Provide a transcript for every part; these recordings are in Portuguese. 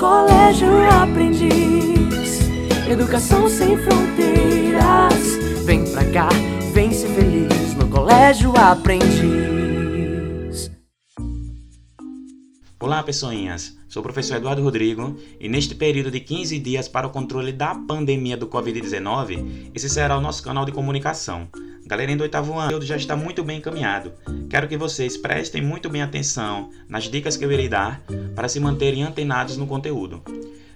Colégio Aprendiz, educação sem fronteiras. Vem pra cá, vem ser feliz no Colégio Aprendiz. Olá, pessoinhas. Sou o professor Eduardo Rodrigo e neste período de 15 dias para o controle da pandemia do Covid-19, esse será o nosso canal de comunicação. Galerinha do oitavo ano, já está muito bem encaminhado. Quero que vocês prestem muito bem atenção nas dicas que eu irei dar para se manterem antenados no conteúdo.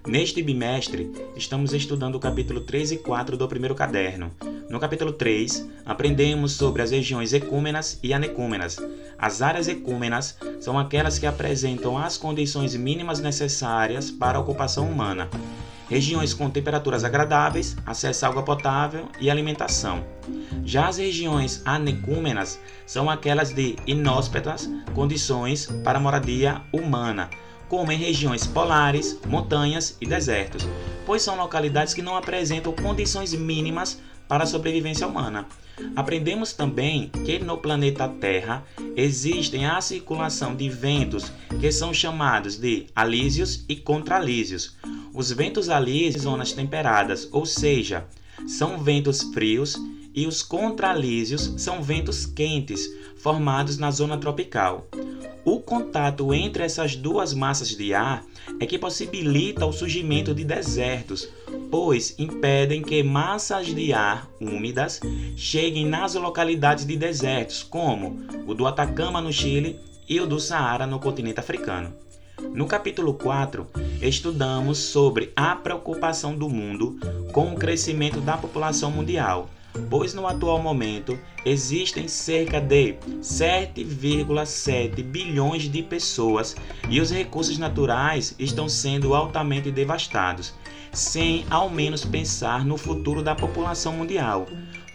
Neste bimestre, estamos estudando o capítulo 3 e 4 do primeiro caderno. No capítulo 3, aprendemos sobre as regiões ecúmenas e anecúmenas. As áreas ecúmenas são aquelas que apresentam as condições mínimas necessárias para a ocupação humana. Regiões com temperaturas agradáveis, acesso à água potável e alimentação. Já as regiões anecúmenas são aquelas de inóspitas condições para moradia humana, como em regiões polares, montanhas e desertos, pois são localidades que não apresentam condições mínimas para a sobrevivência humana. Aprendemos também que no planeta Terra existem a circulação de ventos que são chamados de alísios e contralísios. Os ventos alísios zonas temperadas, ou seja, são ventos frios e os contralísios são ventos quentes, formados na zona tropical. O contato entre essas duas massas de ar é que possibilita o surgimento de desertos, pois impedem que massas de ar úmidas cheguem nas localidades de desertos, como o do Atacama no Chile e o do Saara no continente africano. No capítulo 4, estudamos sobre a preocupação do mundo com o crescimento da população mundial pois no atual momento existem cerca de 7,7 bilhões de pessoas e os recursos naturais estão sendo altamente devastados, sem ao menos pensar no futuro da população mundial.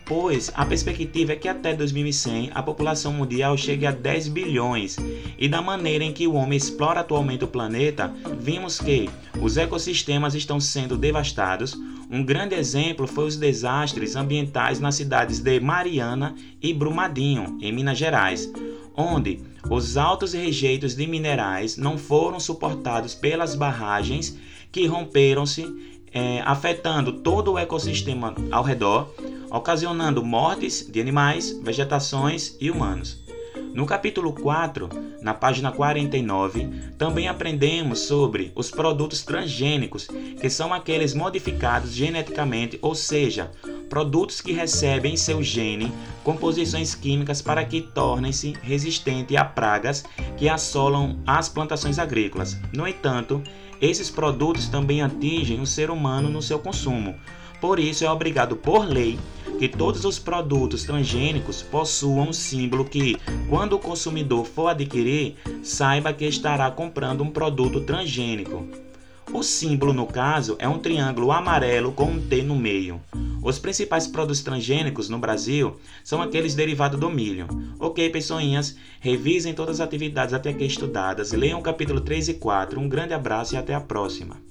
Pois a perspectiva é que até 2100 a população mundial chegue a 10 bilhões, e da maneira em que o homem explora atualmente o planeta, vimos que os ecossistemas estão sendo devastados, um grande exemplo foi os desastres ambientais nas cidades de Mariana e Brumadinho, em Minas Gerais, onde os altos rejeitos de minerais não foram suportados pelas barragens que romperam-se, é, afetando todo o ecossistema ao redor, ocasionando mortes de animais, vegetações e humanos. No capítulo 4, na página 49, também aprendemos sobre os produtos transgênicos, que são aqueles modificados geneticamente, ou seja, produtos que recebem em seu gene composições químicas para que tornem-se resistentes a pragas que assolam as plantações agrícolas. No entanto, esses produtos também atingem o ser humano no seu consumo. Por isso, é obrigado por lei que todos os produtos transgênicos possuam um símbolo que, quando o consumidor for adquirir, saiba que estará comprando um produto transgênico. O símbolo, no caso, é um triângulo amarelo com um T no meio. Os principais produtos transgênicos no Brasil são aqueles derivados do milho. Ok, pessoinhas? Revisem todas as atividades até aqui estudadas, leiam o capítulo 3 e 4. Um grande abraço e até a próxima.